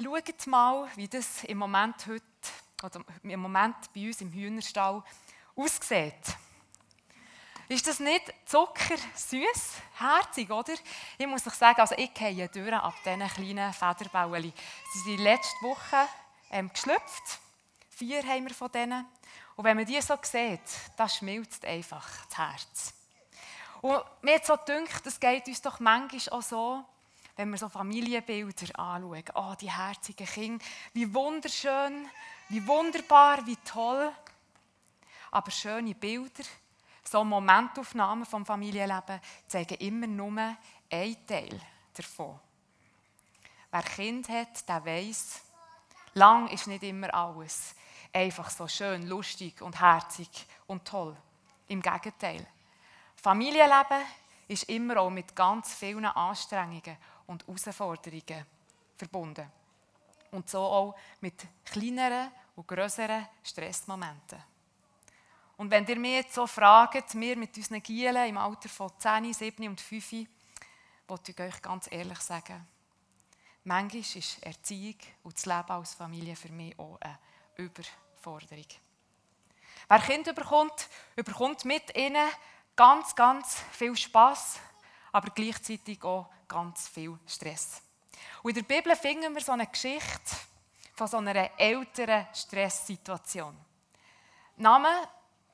Schaut mal, wie das im Moment heute, oder im Moment bei uns im Hühnerstall aussieht. Ist das nicht zuckersüß, herzig, oder? Ich muss euch sagen, also ich gehe durch ab diesen kleinen Federbällen. Sie sind letzte Woche ähm, geschlüpft. Vier haben wir von denen. Und wenn man die so sieht, dann schmilzt einfach das Herz. Und mir hat so gedacht, das geht uns doch manchmal auch so, wenn wir so Familienbilder anschauen. Oh, die herzigen Kinder, wie wunderschön, wie wunderbar, wie toll. Aber schöne Bilder, so Momentaufnahmen vom Familienleben zeigen immer nur einen Teil davon. Wer Kind hat, der weiß, lang ist nicht immer alles einfach so schön, lustig und herzig und toll. Im Gegenteil. Familienleben ist immer auch mit ganz vielen Anstrengungen und Herausforderungen verbunden. Und so auch mit kleineren und größeren Stressmomenten. Und wenn ihr mich jetzt so fragt, wir mit unseren Gielen im Alter von 10, 7 und 5, wollte ich euch ganz ehrlich sagen, manchmal ist Erziehung und das Leben als Familie für mich auch eine Überforderung. Wer Kind überkommt, überkommt mit ihnen ganz, ganz viel Spaß, aber gleichzeitig auch ganz viel Stress. Und in der Bibel finden wir so eine Geschichte von so einer älteren Stresssituation. Name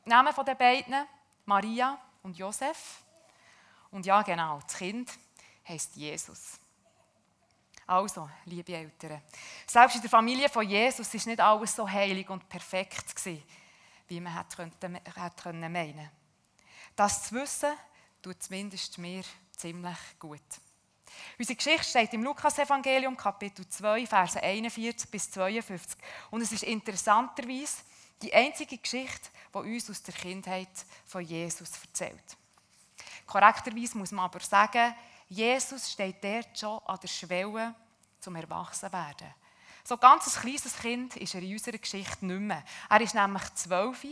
Namen von den beiden, Maria und Josef. Und ja, genau, das Kind heißt Jesus. Also, liebe Eltern, selbst in der Familie von Jesus ist nicht alles so heilig und perfekt gewesen, wie man hätte meinen können. Das zu wissen, tut zumindest mir ziemlich gut. Unsere Geschichte steht im Lukas-Evangelium, Kapitel 2, Verse 41 bis 52. Und es ist interessanterweise die einzige Geschichte, die uns aus der Kindheit von Jesus erzählt. Korrekterweise muss man aber sagen, Jesus steht dort schon an der Schwelle zum Erwachsenwerden. So ganz ein kleines Kind ist er in unserer Geschichte nicht mehr. Er ist nämlich zwölf,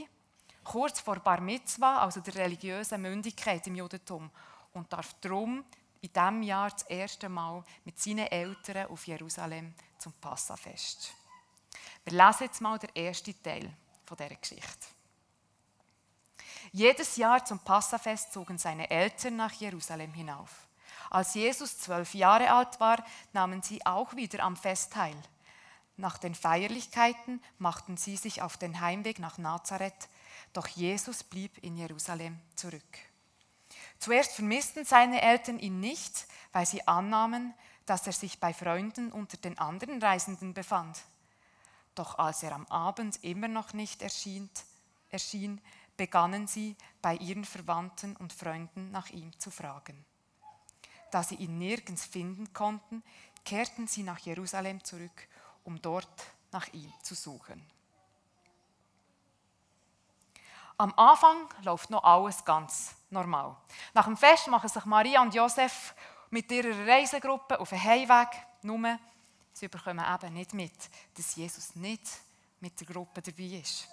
kurz vor Bar Mitzvah, also der religiösen Mündigkeit im Judentum, und darf darum in diesem Jahr das erste Mal mit seinen Eltern auf Jerusalem zum Passafest. Wir lesen jetzt mal den ersten Teil dieser Geschichte. Jedes Jahr zum Passafest zogen seine Eltern nach Jerusalem hinauf. Als Jesus zwölf Jahre alt war, nahmen sie auch wieder am Fest teil. Nach den Feierlichkeiten machten sie sich auf den Heimweg nach Nazareth, doch Jesus blieb in Jerusalem zurück. Zuerst vermissten seine Eltern ihn nicht, weil sie annahmen, dass er sich bei Freunden unter den anderen Reisenden befand. Doch als er am Abend immer noch nicht erschien, erschien begannen sie bei ihren Verwandten und Freunden nach ihm zu fragen. Da sie ihn nirgends finden konnten, kehrten sie nach Jerusalem zurück, um dort nach ihm zu suchen. Am Anfang läuft noch alles ganz normal. Nach dem Fest machen sich Maria und Josef mit ihrer Reisegruppe auf den Heimweg. Nur, sie bekommen eben nicht mit, dass Jesus nicht mit der Gruppe dabei ist.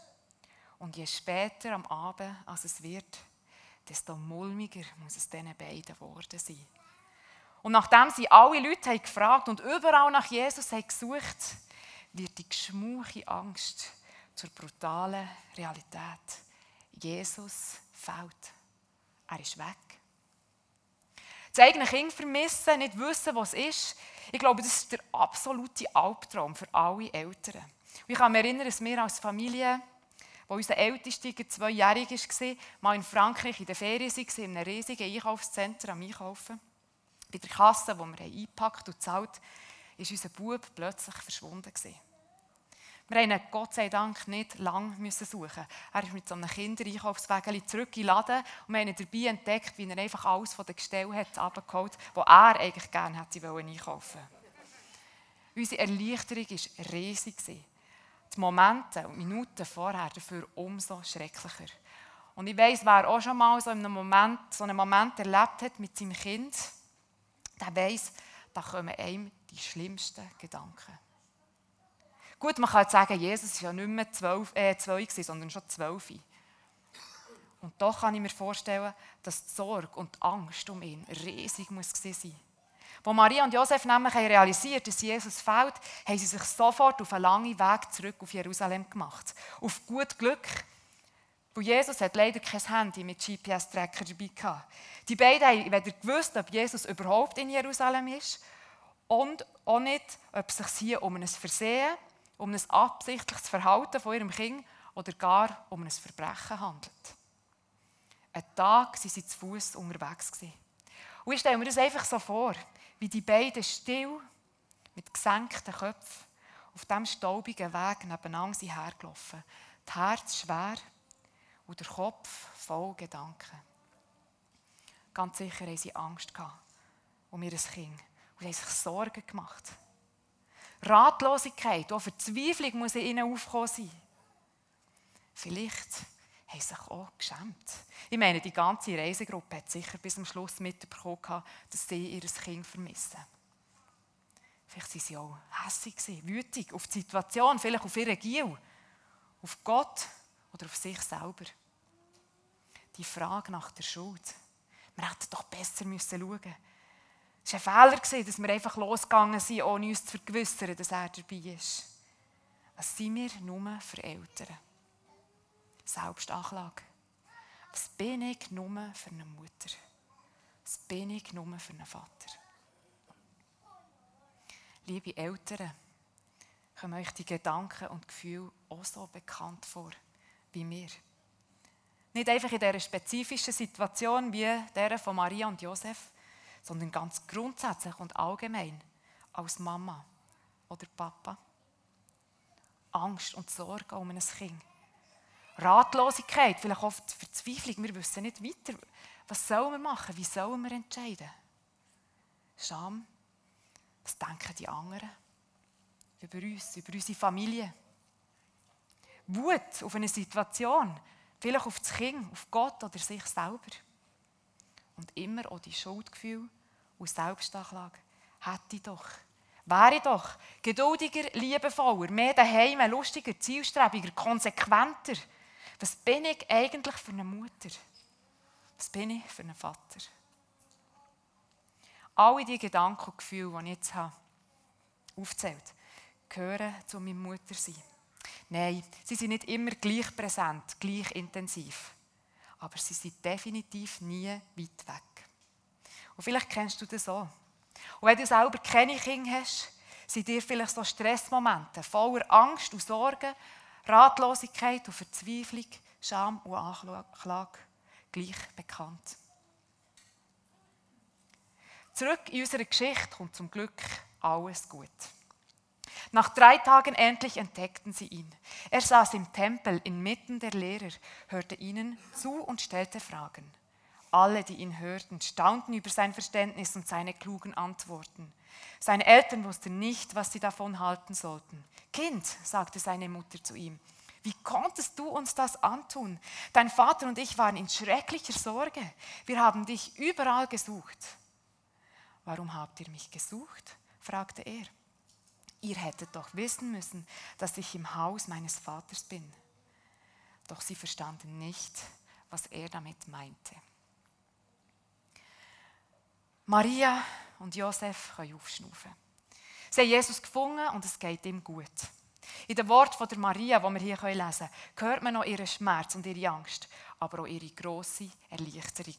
Und je später am Abend als es wird, desto mulmiger muss es diesen beiden geworden sein. Und nachdem sie alle Leute haben gefragt und überall nach Jesus haben gesucht, wird die geschmuche Angst zur brutalen Realität. Jesus fällt. Er ist weg. Das eigene Kind vermissen, nicht wissen, was es ist, ich glaube, das ist der absolute Albtraum für alle Eltern. Und ich kann mich erinnern, dass wir als Familie wo unser ältester zweijährig war, mal in Frankreich in der Ferien waren, in einem riesigen Einkaufszentrum am Einkaufen. Bei der Kasse, wo wir eingepackt und gezahlt ist unser Bub plötzlich verschwunden. Wir mussten ihn Gott sei Dank nicht lange suchen. Er ist mit so einem Kindereinkaufswagen zurück in den Laden und wir haben ihn dabei entdeckt, wie er einfach alles von den Gestellen hat abgeholt hat, wo er eigentlich gerne hätte einkaufen wollen. Unsere Erleichterung war riesig die Momente und Minuten vorher dafür umso schrecklicher. Und ich weiß, wer auch schon mal so einen Moment, so einen Moment erlebt hat mit seinem Kind, der weiß, da kommen einem die schlimmsten Gedanken. Gut, man kann jetzt sagen, Jesus war ja nicht mehr zwölf, äh, zwei, sondern schon zwölf. Und doch kann ich mir vorstellen, dass die Sorge und die Angst um ihn riesig muss sein Wo Maria und Josef nämlich realisiert dass Jesus fällt, haben sie sich sofort auf einen langen Weg zurück auf Jerusalem gemacht. Auf gut Glück, weil Jesus hat leider kein Handy mit GPS-Tracker dabei gehabt. Die beiden haben weder gewusst, ob Jesus überhaupt in Jerusalem ist und auch nicht, ob es sich hier um ein Versehen, um ein absichtliches Verhalten von ihrem Kind oder gar um ein Verbrechen handelt. Einen Tag waren sie zu Fuß unterwegs. Und ich stelle mir das einfach so vor, wie die beiden still mit gesenkten Köpfen auf diesem staubigen Weg nebeneinander sind hergelaufen. Das Herz schwer und der Kopf voll Gedanken. Ganz sicher haben sie Angst gehabt um ihr Kind und haben sich Sorgen gemacht. Ratlosigkeit, auch Verzweiflung muss in ihnen aufkommen sein. Vielleicht haben sich auch geschämt. Ich meine, die ganze Reisegruppe hat sicher bis zum Schluss mitbekommen, dass sie ihr Kind vermissen. Vielleicht waren sie auch hässig, wütig auf die Situation, vielleicht auf ihre Giel, auf Gott oder auf sich selber. Die Frage nach der Schuld. Wir hätten doch besser schauen müssen. Es war ein Fehler, dass wir einfach losgegangen sind, ohne uns zu vergewissern, dass er dabei ist. Was sind wir nur für Eltern? Selbstanklage. Was bin ich nur für eine Mutter? Was bin ich nur für einen Vater? Liebe Eltern, kommen euch die Gedanken und Gefühle auch so bekannt vor wie mir? Nicht einfach in dieser spezifischen Situation wie der von Maria und Josef, sondern ganz grundsätzlich und allgemein als Mama oder Papa. Angst und Sorge um ein Kind. Ratlosigkeit, vielleicht oft Verzweiflung. Wir wissen nicht weiter. Was sollen wir machen? Wie sollen wir entscheiden? Scham. Was denken die anderen? Über uns, über unsere Familie. Wut auf eine Situation. Vielleicht auf das Kind, auf Gott oder sich selber. Und immer auch die Schuldgefühle und Selbstanklage. Hätte ich doch. Wäre ich doch geduldiger, liebevoller, mehr daheim, lustiger, zielstrebiger, konsequenter. Was bin ich eigentlich für eine Mutter? Was bin ich für einen Vater? Alle die Gedanken und Gefühle, die ich jetzt habe, aufzählt, gehören zu meiner Mutter sein. Nein, sie sind nicht immer gleich präsent, gleich intensiv. Aber sie sind definitiv nie weit weg. Und vielleicht kennst du das auch. Und wenn du selber keine Kinder hast, sind dir vielleicht so Stressmomente voller Angst und Sorgen, Ratlosigkeit und Verzweiflung, Scham und Anklage gleich bekannt. Zurück in unsere Geschichte kommt zum Glück alles gut. Nach drei Tagen endlich entdeckten sie ihn. Er saß im Tempel inmitten der Lehrer, hörte ihnen zu und stellte Fragen. Alle, die ihn hörten, staunten über sein Verständnis und seine klugen Antworten. Seine Eltern wussten nicht, was sie davon halten sollten. Kind, sagte seine Mutter zu ihm, wie konntest du uns das antun? Dein Vater und ich waren in schrecklicher Sorge. Wir haben dich überall gesucht. Warum habt ihr mich gesucht? fragte er. Ihr hättet doch wissen müssen, dass ich im Haus meines Vaters bin. Doch sie verstanden nicht, was er damit meinte. Maria und Josef können aufschnaufen. Sie haben Jesus gefunden und es geht ihm gut. In den Worten der Maria, die wir hier lesen können, hört man noch ihren Schmerz und ihre Angst, aber auch ihre grosse Erleichterung.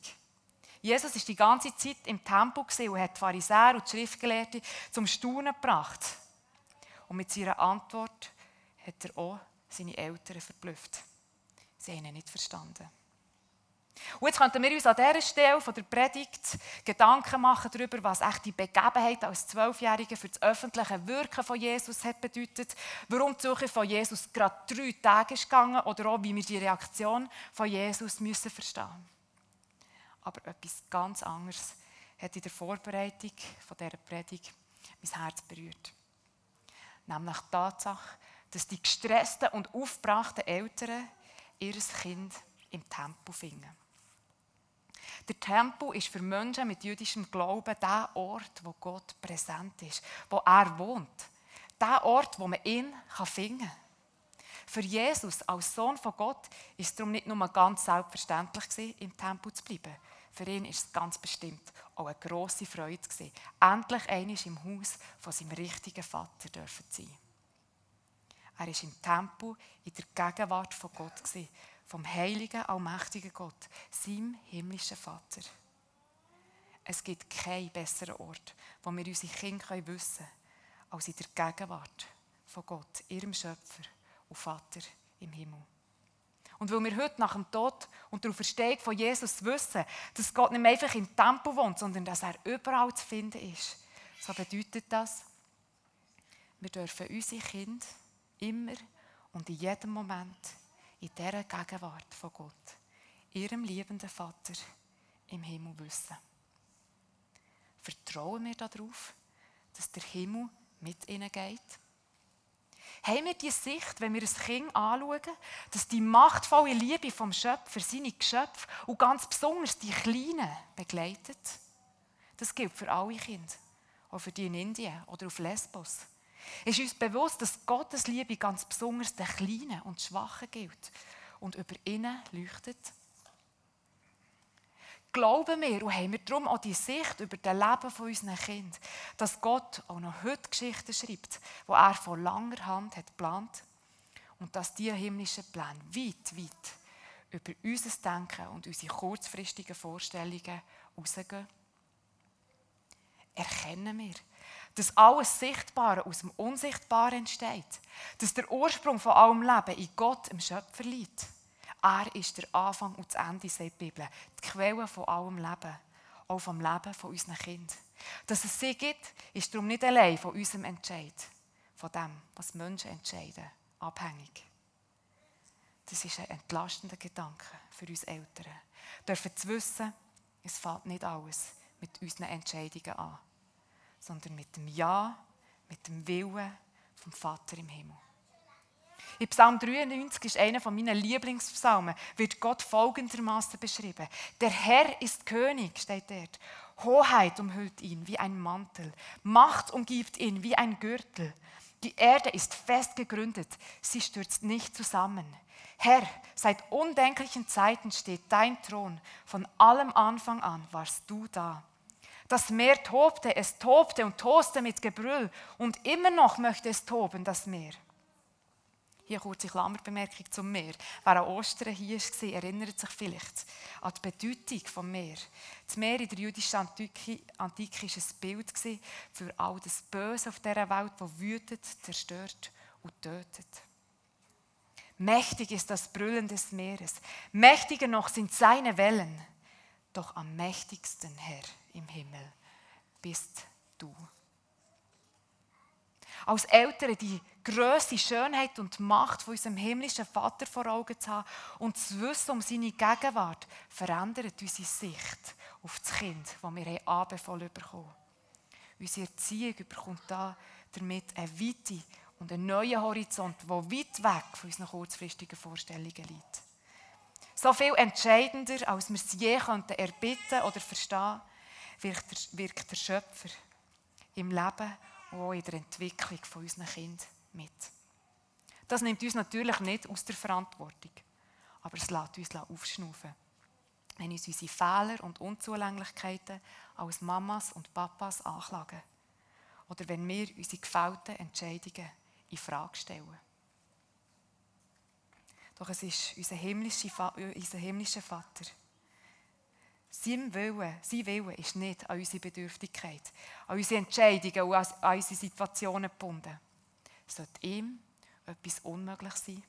Jesus war die ganze Zeit im Tempel und hat die Pharisäer und die Schriftgelehrten zum Staunen gebracht. Und mit seiner Antwort hat er auch seine Eltern verblüfft. Sie haben ihn nicht verstanden. Und jetzt könnten wir uns an dieser Stelle von der Predigt Gedanken machen darüber, was echt die Begebenheit als Zwölfjährige für das öffentliche Wirken von Jesus hat bedeutet, warum die Suche von Jesus gerade drei Tage ist gegangen oder auch, wie wir die Reaktion von Jesus müssen verstehen Aber etwas ganz anderes hat in der Vorbereitung von dieser Predigt mein Herz berührt. Nämlich die Tatsache, dass die gestressten und aufgebrachten Eltern ihr Kind im Tempel finden. Der Tempel ist für Menschen mit jüdischem Glauben der Ort, wo Gott präsent ist, wo er wohnt. Der Ort, wo man ihn finden kann. Für Jesus als Sohn von Gott ist es darum nicht nur ganz selbstverständlich im Tempel zu bleiben, für ihn ist es ganz bestimmt auch eine grosse Freude gewesen, endlich einmal im Haus von seinem richtigen Vater dürfen sein. Er war im Tempel in der Gegenwart von Gott, vom heiligen, allmächtigen Gott, seinem himmlischen Vater. Es gibt keinen besseren Ort, wo wir unsere Kinder wissen können, als in der Gegenwart von Gott, ihrem Schöpfer und Vater im Himmel. Und weil wir heute nach dem Tod und der Auferstehung von Jesus wissen, dass Gott nicht mehr einfach im Tempel wohnt, sondern dass er überall zu finden ist, so bedeutet das, wir dürfen unsere Kinder immer und in jedem Moment in dieser Gegenwart von Gott, ihrem liebenden Vater im Himmel wissen. Vertrauen wir darauf, dass der Himmel mit ihnen geht? Haben wir die Sicht, wenn wir ein Kind anschauen, dass die machtvolle Liebe vom Schöpfer seine Geschöpfe und ganz besonders die Kleinen begleitet? Das gilt für alle Kinder, auch für die in Indien oder auf Lesbos. Ist uns bewusst, dass Gottes Liebe ganz besonders den Kleinen und Schwachen gilt und über ihnen leuchtet? Glauben wir und haben wir darum auch die Sicht über das Leben von unseren Kindern, dass Gott auch noch heute Geschichten schreibt, die er von langer Hand hat geplant und dass diese himmlischen Pläne weit, weit über unser Denken und unsere kurzfristigen Vorstellungen rausgehen? Erkennen wir, dass alles Sichtbare aus dem Unsichtbaren entsteht. Dass der Ursprung von allem Leben in Gott, im Schöpfer, liegt. Er ist der Anfang und das Ende, sagt die Bibel. Die Quelle von allem Leben. Auch vom Leben von unseren Kindern. Dass es sie gibt, ist darum nicht allein von unserem Entscheid, von dem, was Menschen entscheiden, abhängig. Das ist ein entlastender Gedanke für uns Eltern. Dürfen zu wissen, es fällt nicht alles mit unseren Entscheidungen an sondern mit dem Ja, mit dem Willen vom Vater im Himmel. In Psalm 93 ist einer von meinen Lieblingspsalmen, wird Gott folgendermaßen beschrieben. Der Herr ist König, steht dort. Hoheit umhüllt ihn wie ein Mantel. Macht umgibt ihn wie ein Gürtel. Die Erde ist fest gegründet, sie stürzt nicht zusammen. Herr, seit undenklichen Zeiten steht dein Thron. Von allem Anfang an warst du da. Das Meer tobte, es tobte und toste mit Gebrüll und immer noch möchte es toben, das Meer. Hier kurze Klammerbemerkung zum Meer. Wer an Ostern hier war, erinnert sich vielleicht an die Bedeutung des Meer. Das Meer in der jüdischen Antike, Antike war ein Bild für all das Böse auf dieser Welt, das wütet, zerstört und tötet. Mächtig ist das Brüllen des Meeres. Mächtiger noch sind seine Wellen. Doch am mächtigsten, Herr, im Himmel bist du. Als Eltern die Größe, Schönheit und Macht von unserem himmlischen Vater vor Augen zu haben und zu wissen um seine Gegenwart, verändert unsere Sicht auf das Kind, das wir anbefohlen bekommen. Unsere Erziehung bekommt da damit eine Weite und einen neuen Horizont, der weit weg von unseren kurzfristigen Vorstellungen liegt. So viel entscheidender, als wir es je erbitten oder verstehen wirkt wirkt der Schöpfer im Leben und auch in der Entwicklung von unseren Kindern mit. Das nimmt uns natürlich nicht aus der Verantwortung, aber es lässt uns aufschnaufen. Wenn uns unsere Fehler und Unzulänglichkeiten als Mamas und Papas anklagen. Oder wenn wir unsere gefällten Entscheidungen in Frage stellen. Doch es ist unser himmlischer, unser himmlischer Vater, sein Wille, sein Wille ist nicht an unsere Bedürftigkeit, an unsere Entscheidungen und an unsere Situationen gebunden. Sollte ihm etwas unmöglich sein?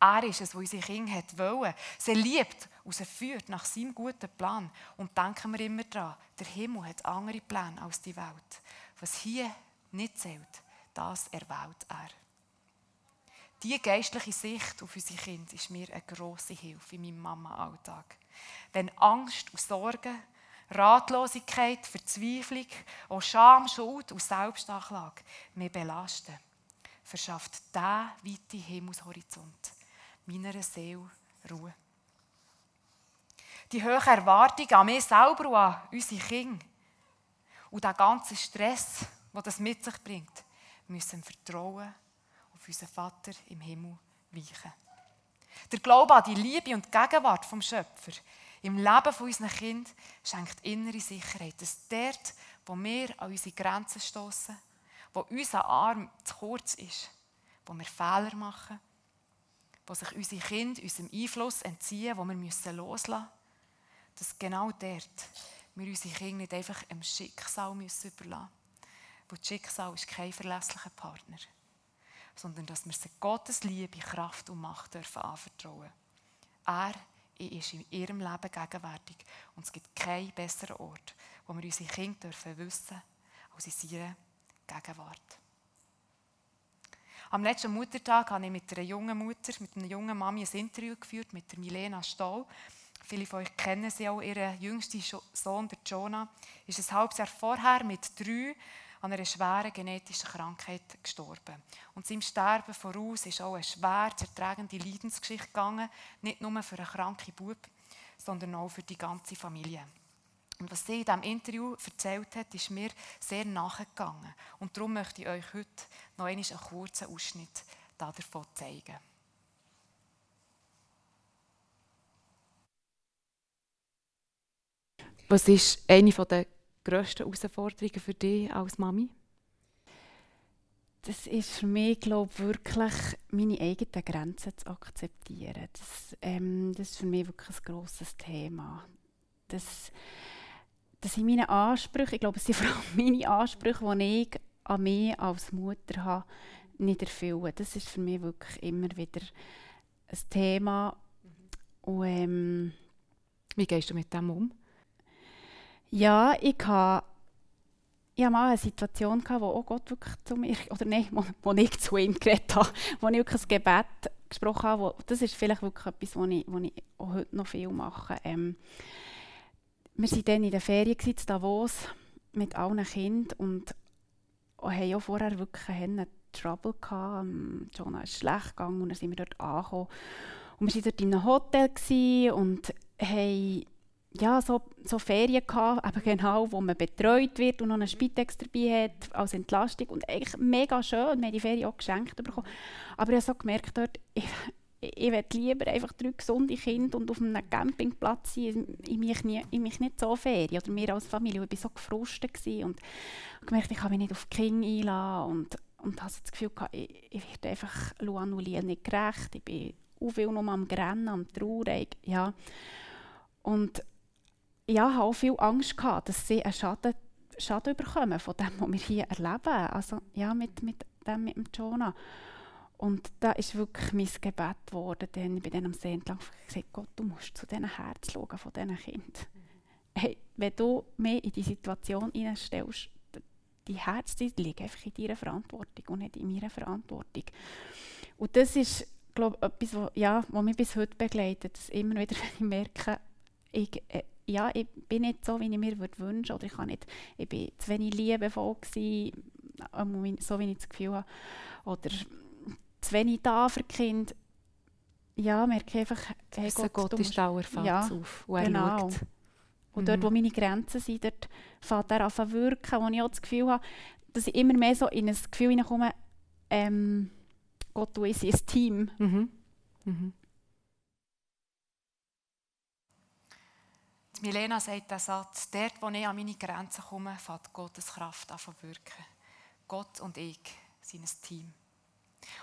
Er ist es, der unsere Kinder wollen. Sie liebt und sie führt nach seinem guten Plan. Und denken wir immer daran, der Himmel hat andere Pläne als die Welt. Was hier nicht zählt, das erwählt er. Diese geistliche Sicht auf unsere Kinder ist mir eine grosse Hilfe in meinem Mama-Alltag wenn Angst und Sorgen, Ratlosigkeit, Verzweiflung, auch Scham, Schuld und Selbstanklage mich belasten, verschafft dieser weite Himmelshorizont meiner Seele Ruhe. Die hohen Erwartungen an mich selber und an unsere Kinder und der ganze Stress, den das mit sich bringt, müssen Vertrauen auf unseren Vater im Himmel weichen. Der Glaube an die Liebe und Gegenwart vom Schöpfer im Leben unserer Kinder schenkt innere Sicherheit, dass dort, wo wir an unsere Grenzen stoßen, wo unser Arm zu kurz ist, wo wir Fehler machen, wo sich unsere Kinder unserem Einfluss entziehen, wo wir müssen loslassen müssen, dass genau dort wir unsere Kinder nicht einfach im Schicksal müssen überlassen müssen. Weil das Schicksal ist kein verlässlicher Partner. Sondern dass wir sie Gottes Liebe, Kraft und Macht dürfen anvertrauen. Er ist in ihrem Leben gegenwärtig. Und es gibt keinen besseren Ort, wo wir unsere Kinder dürfen wissen als in seiner Gegenwart. Am letzten Muttertag habe ich mit einer jungen Mutter, mit einer jungen Mami ein Interview geführt, mit der Milena Stahl. Viele von euch kennen sie auch. Ihr jüngster Sohn, der Jonah, ist ein halbes Jahr vorher mit drei an einer schweren genetischen Krankheit gestorben. Und seinem Sterben voraus ist auch eine schwer zertragende Leidensgeschichte gegangen, nicht nur für einen kranken Bub, sondern auch für die ganze Familie. Und was sie in diesem Interview erzählt hat, ist mir sehr nachgegangen. Und darum möchte ich euch heute noch einen kurzen Ausschnitt davon zeigen. Was ist eine der grössten Herausforderungen für dich als Mami? Das ist für mich, glaube ich, wirklich meine eigenen Grenzen zu akzeptieren. Das, ähm, das ist für mich wirklich ein grosses Thema. Das, das sind meine Ansprüche, ich glaube, es sind vor allem meine Ansprüche, die ich an mich als Mutter habe, nicht erfüllen. Das ist für mich wirklich immer wieder ein Thema. Und, ähm, Wie gehst du mit dem um? Ja, ich hatte ich hatte mal eine Situation, wo auch Gott wirklich zu mir, oder nein, wo, wo ich zu ihm geredet habe, wo ich wirklich ein Gebet gesprochen habe. Wo, das ist vielleicht wirklich etwas, was ich, ich auch heute noch viel mache. Ähm, wir waren dann in der Ferien in Davos mit allen Kindern und haben auch vorher wirklich einen Trouble gehabt. Ähm, Jonah ist schlecht gegangen und dann sind wir dort angekommen. Und wir waren dort in einem Hotel und haben ja, so, so Ferien gehabt, eben genau, wo man betreut wird und noch einen Spitex dabei hat als Entlastung und eigentlich mega schön, wir haben die Ferien auch geschenkt bekommen. Aber ich habe so gemerkt dort, ich, ich möchte lieber einfach drei gesunde Kinder und auf einem Campingplatz sein, ich mich, nie, ich mich nicht so Ferien oder wir als Familie, ich war so gefrustet und gemerkt, ich kann mich nicht auf die Kinder einladen und, und habe das Gefühl gehabt, ich, ich werde einfach Luan und nicht gerecht, ich bin auch viel nur am Grennen, am Traurig, ja. Und ja, habe auch viel Angst gehabt, dass sie einen Schaden, Schaden bekommen von dem, was wir hier erleben. Also ja, mit, mit dem, mit dem Jonah. Und da ist wirklich mein Gebet geworden, denn dann am See entlang gesagt, Gott, du musst zu diesen Herzen schauen von diesen Kindern. Hey, wenn du mich in die Situation hineinstellst, die Herzen liegen einfach in deiner Verantwortung und nicht in meiner Verantwortung. Und das ist, glaube ich, etwas, was, ja, mich bis heute begleitet. Dass immer wieder, wenn ich merke, ich, äh, ja, ich bin nicht so, wie ich mir würde wünschen oder ich, kann nicht, ich bin zu wenig liebevoll gewesen, so wie ich das Gefühl habe, oder zu wenig da für Kinder. Ja, merke ich einfach, hey Gott, Gott ist Dauerfall ja, auf und er genau. schaut. Und mhm. dort, wo meine Grenzen sind, dort fängt er an zu wirken, wo ich auch das Gefühl habe, dass ich immer mehr so in ein Gefühl hineinkomme, ähm, Gott, du bist ein Team. Mhm. Mhm. Milena sagt den Satz, dort, wo ich an meine Grenzen komme, fängt Gottes Kraft an zu wirken. Gott und ich sind ein Team.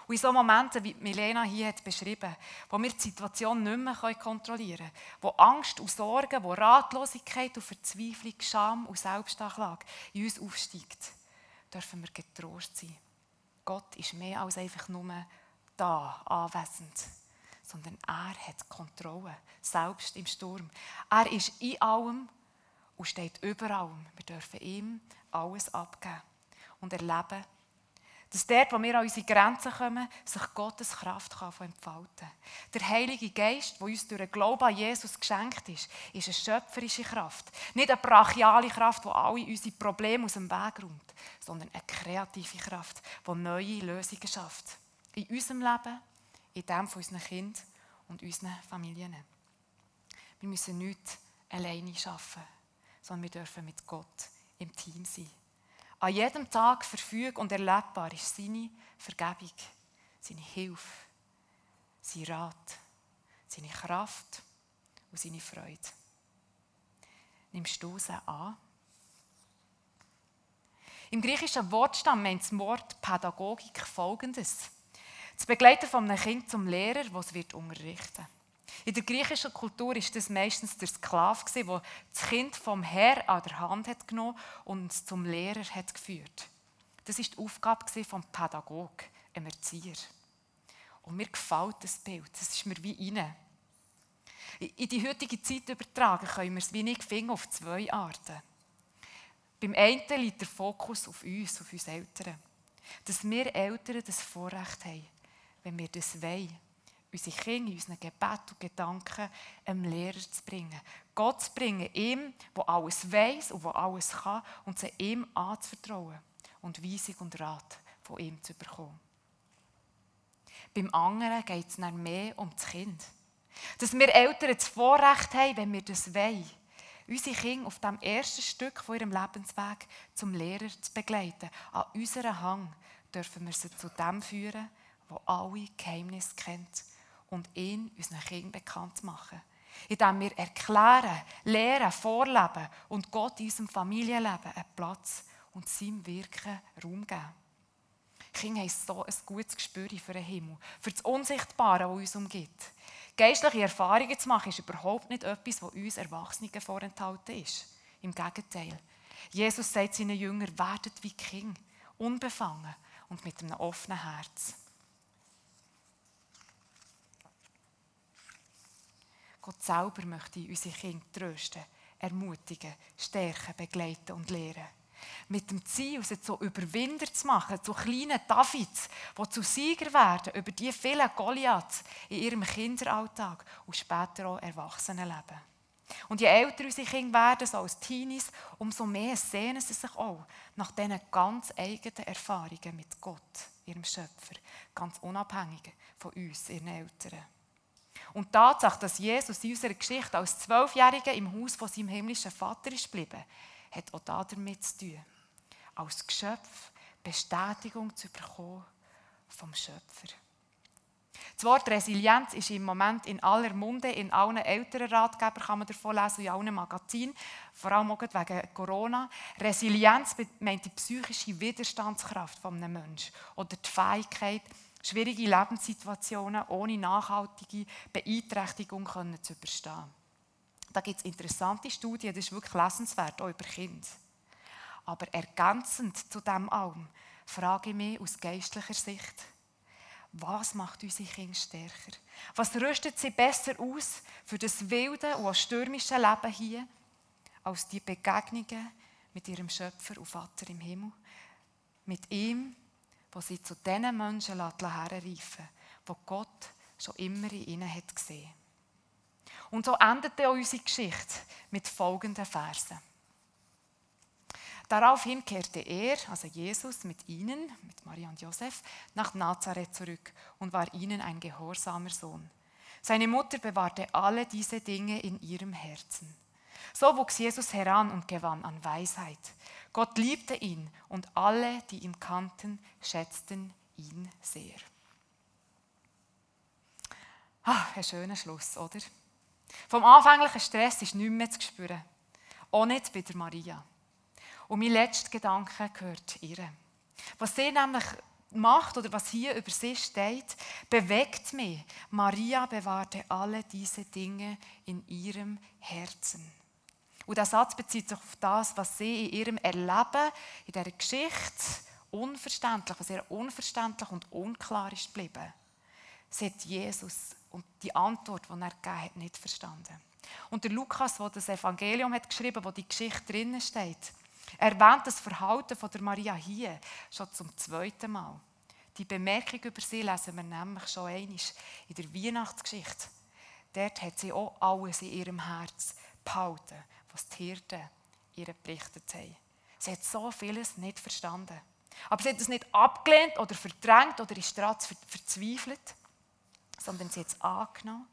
Und in so Momenten, wie Milena hier hat beschrieben, wo wir die Situation nicht mehr kontrollieren können, wo Angst und Sorgen, wo Ratlosigkeit und Verzweiflung, Scham und Selbstanklage in uns aufsteigt, dürfen wir getrost sein. Gott ist mehr als einfach nur da, anwesend sondern er hat Kontrolle, selbst im Sturm. Er ist in allem und steht über allem. Wir dürfen ihm alles abgeben und erleben, dass dort, wo wir an unsere Grenzen kommen, sich Gottes Kraft entfalten kann. Der Heilige Geist, der uns durch den Glauben an Jesus geschenkt ist, ist eine schöpferische Kraft. Nicht eine brachiale Kraft, die alle unsere Probleme aus dem Weg räumt, sondern eine kreative Kraft, die neue Lösungen schafft. In unserem Leben in dem von unseren Kindern und unseren Familien. Wir müssen nicht alleine arbeiten, sondern wir dürfen mit Gott im Team sein. An jedem Tag verfügbar und erlebbar ist seine Vergebung, seine Hilfe, sein Rat, seine Kraft und seine Freude. Nimmst du sie an? Im griechischen Wortstamm meint das Wort Pädagogik folgendes. Das Begleiten von einem Kind zum Lehrer, das es wird unterrichten In der griechischen Kultur ist das meistens der Sklave, der das Kind vom Herr an der Hand hat genommen und zum Lehrer hat geführt. Das ist die Aufgabe des Pädagog, einem Erzieher. Und mir gefällt das Bild. Das ist mir wie inne. In die heutige Zeit übertragen können wir es wie nicht finden auf zwei Arten. Beim einen liegt der Fokus auf uns, auf uns Eltern. Dass wir Eltern das Vorrecht haben, wenn wir das wollen, unsere Kinder in unseren Gebet und Gedanken einem Lehrer zu bringen. Gott zu bringen, ihm, der alles weiß und der alles kann, und sie ihm anzuvertrauen und Weisung und Rat von ihm zu bekommen. Beim anderen geht es dann mehr um das Kind. Dass wir Eltern das Vorrecht haben, wenn wir das wollen, unsere Kinder auf dem ersten Stück von ihrem Lebensweg zum Lehrer zu begleiten. An unserem Hang dürfen wir sie zu dem führen, wo alle Geheimnisse kennt und ihn unseren Kindern bekannt machen. Indem wir erklären, lehren, vorleben und Gott in unserem Familienleben einen Platz und seinem Wirken Raum geben. Kinder haben so ein gutes Gespür für den Himmel, für das Unsichtbare, das uns umgibt. Geistliche Erfahrungen zu machen, ist überhaupt nicht etwas, was uns Erwachsenen vorenthalten ist. Im Gegenteil. Jesus sagt seinen Jüngern, werdet wie Kinder, unbefangen und mit einem offenen Herz. Gott selber möchte unsere Kinder trösten, ermutigen, stärken, begleiten und lehren. Mit dem Ziel, sie zu Überwinder zu machen, zu kleinen Davids, die zu Sieger werden über die vielen Goliaths in ihrem Kinderalltag und später auch Erwachsenenleben. Und je älter unsere Kinder werden, so als Teenies, umso mehr sehnen sie sich auch nach diesen ganz eigenen Erfahrungen mit Gott, ihrem Schöpfer, ganz unabhängig von uns, ihren Eltern. Und die Tatsache, dass Jesus in unserer Geschichte als Zwölfjähriger im Haus von seinem himmlischen Vater ist geblieben, hat auch damit zu tun. Als Geschöpf Bestätigung zu bekommen vom Schöpfer. Das Wort Resilienz ist im Moment in aller Munde, in allen älteren Ratgebern kann man davon lesen, in allen Magazinen, vor allem auch wegen Corona. Resilienz meint die psychische Widerstandskraft von einem Menschen oder die Fähigkeit, schwierige Lebenssituationen ohne nachhaltige Beeinträchtigung zu überstehen. Da gibt es interessante Studien, das ist wirklich lesenswert, auch über Kinder. Aber ergänzend zu dem allem frage ich mich aus geistlicher Sicht, was macht unsere Kinder stärker? Was rüstet sie besser aus für das wilde und stürmische Leben hier, als die Begegnungen mit ihrem Schöpfer und Vater im Himmel? Mit ihm, wo sie zu den Menschen herreifen wo Gott schon immer in ihnen hat gesehen. Und so endet auch unsere Geschichte mit folgenden Versen. Daraufhin kehrte er, also Jesus, mit ihnen, mit Maria und Josef, nach Nazareth zurück und war ihnen ein gehorsamer Sohn. Seine Mutter bewahrte alle diese Dinge in ihrem Herzen. So wuchs Jesus heran und gewann an Weisheit. Gott liebte ihn und alle, die ihn kannten, schätzten ihn sehr. Ah, ein schöner Schluss, oder? Vom anfänglichen Stress ist nichts mehr zu spüren. Auch nicht bei der Maria. Und mein letzter Gedanke gehört ihr. Was sie nämlich macht oder was hier über sie steht, bewegt mich. Maria bewahrte alle diese Dinge in ihrem Herzen. Und der Satz bezieht sich auf das, was sie in ihrem Erleben, in dieser Geschichte, unverständlich, was ihr unverständlich und unklar ist geblieben. Sie hat Jesus und die Antwort, die er gegeben hat, nicht verstanden. Und der Lukas, der das Evangelium hat geschrieben, wo die Geschichte drinnen steht, erwähnt das Verhalten von der Maria hier schon zum zweiten Mal. Die Bemerkung über sie lesen wir nämlich schon einmal in der Weihnachtsgeschichte. Dort hat sie auch alles in ihrem Herz behalten, was die Hirten ihr berichtet haben. Sie hat so vieles nicht verstanden. Aber sie hat es nicht abgelehnt oder verdrängt oder ist daran verzweifelt sondern sie hat es angenommen.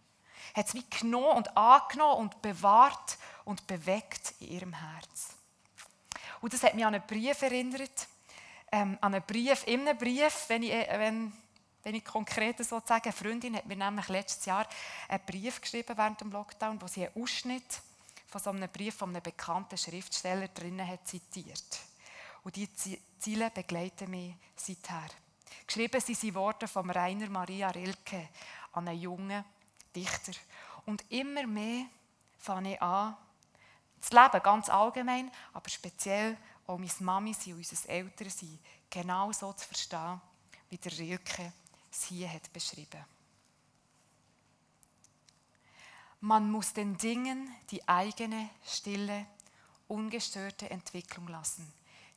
Hat es wie genommen und angenommen und bewahrt und bewegt in ihrem Herz. Und das hat mich an einen Brief erinnert. Ähm, an einen Brief, in einem Brief, wenn ich, äh, wenn, wenn ich konkret so sage, eine Freundin hat mir nämlich letztes Jahr einen Brief geschrieben während dem Lockdown, wo sie einen Ausschnitt von so einem Brief von einem bekannten Schriftsteller drinnen hat zitiert. Und diese Ziele begleiten mich seither. Geschrieben sind sie Worte von Rainer Maria Rilke an einen jungen Dichter. Und immer mehr fange ich an, das Leben ganz allgemein, aber speziell auch meine Mami und unser Elternsein genau so zu verstehen, wie der Rilke es hier hat beschrieben. Man muss den Dingen die eigene, stille, ungestörte Entwicklung lassen,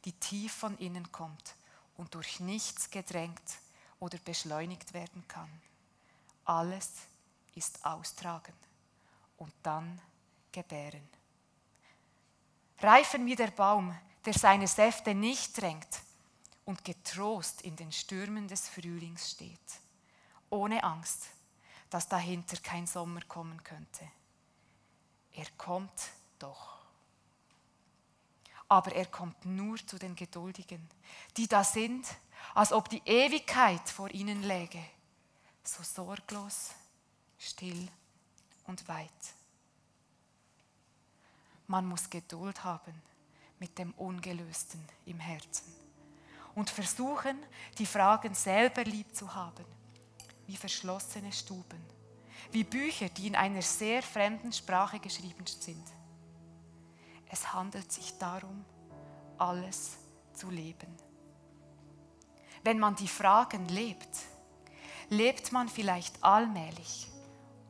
die tief von innen kommt und durch nichts gedrängt oder beschleunigt werden kann. Alles ist austragen und dann gebären. Reifen wie der Baum, der seine Säfte nicht drängt und getrost in den Stürmen des Frühlings steht, ohne Angst, dass dahinter kein Sommer kommen könnte. Er kommt doch. Aber er kommt nur zu den Geduldigen, die da sind, als ob die Ewigkeit vor ihnen läge, so sorglos, still und weit. Man muss Geduld haben mit dem Ungelösten im Herzen und versuchen, die Fragen selber lieb zu haben, wie verschlossene Stuben, wie Bücher, die in einer sehr fremden Sprache geschrieben sind. Es handelt sich darum, alles zu leben. Wenn man die Fragen lebt, lebt man vielleicht allmählich,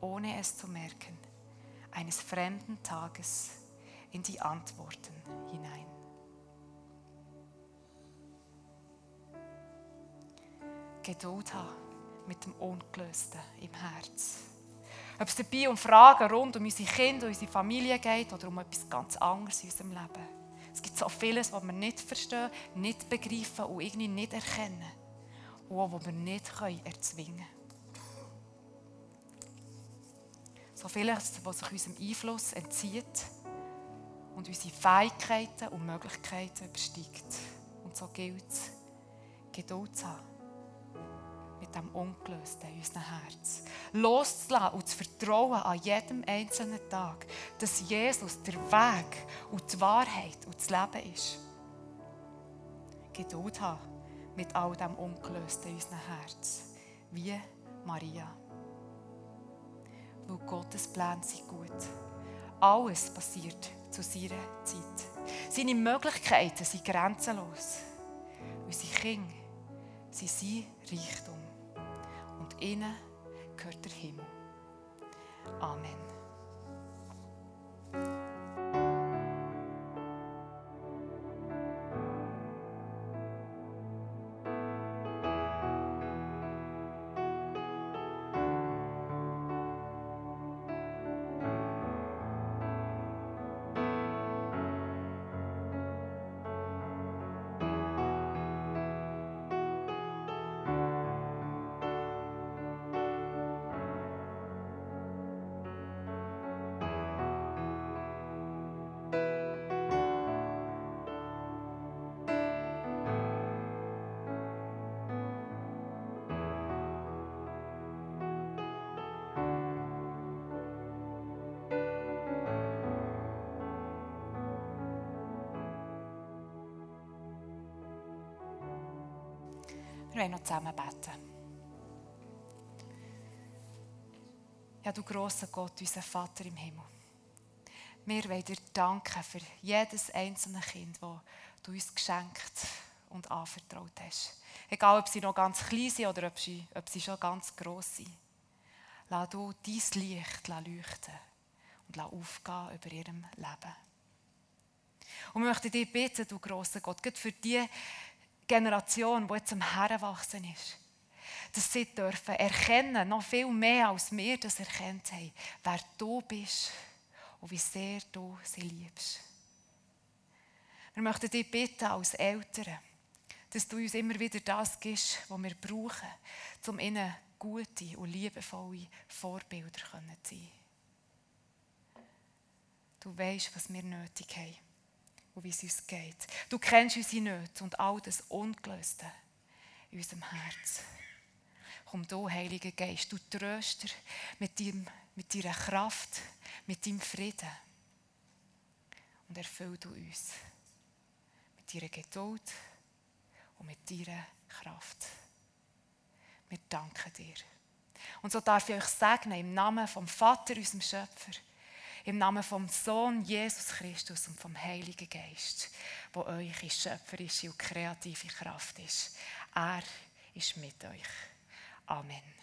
ohne es zu merken, eines fremden Tages in die Antworten hinein. Geduld haben mit dem Ungelösten im Herz. Ob es dabei um Fragen rund um unsere Kinder, unsere Familie geht oder um etwas ganz anderes in unserem Leben. Es gibt so vieles, was wir nicht verstehen, nicht begreifen und irgendwie nicht erkennen. Und auch, was wir nicht erzwingen können. So vieles, was sich unserem Einfluss entzieht und unsere Fähigkeiten und Möglichkeiten übersteigt. Und so gilt es, Geduld zu haben mit dem Ungelösten in unserem Herz. Loszulassen und zu vertrauen an jedem einzelnen Tag, dass Jesus der Weg und die Wahrheit und das Leben ist. Geduld haben mit all dem Ungelösten in unserem Herz. Wie Maria. Weil Gottes Pläne sind gut. Alles passiert zu seiner Zeit. Seine Möglichkeiten sind grenzenlos. Unsere Kinder sind sein Reichtum ihnen gehört der Himmel. Amen. Wir wollen noch zusammen beten. Ja, du grosser Gott, unser Vater im Himmel. Wir wollen dir danken für jedes einzelne Kind, das du uns geschenkt und anvertraut hast. Egal, ob sie noch ganz klein sind oder ob sie, ob sie schon ganz gross sind. Lass du dein Licht leuchten und lass aufgehen über ihrem Leben. Und wir möchten dich bitten, du grosser Gott, für die Generation, die jetzt am Heranwachsen ist, dass sie dürfen erkennen, noch viel mehr als wir das erkennt haben, wer du bist und wie sehr du sie liebst. Wir möchten dich bitten als Eltern, dass du uns immer wieder das gibst, was wir brauchen, um ihnen gute und liebevolle Vorbilder zu sein. Du weißt, was wir nötig haben und wie es uns geht. Du kennst unsere Nöte und all das Ungelöste in unserem Herz. Komm du, Heiliger Geist, du Tröster mit, deinem, mit deiner Kraft, mit deinem Frieden. und erfüll du uns mit deiner Geduld und mit deiner Kraft. Wir danken dir. Und so darf ich euch segnen im Namen vom Vater, unserem Schöpfer, im Namen vom Sohn Jesus Christus und vom Heiligen Geist, wo eure schöpferische und kreative Kraft ist. Er ist mit euch. Amen.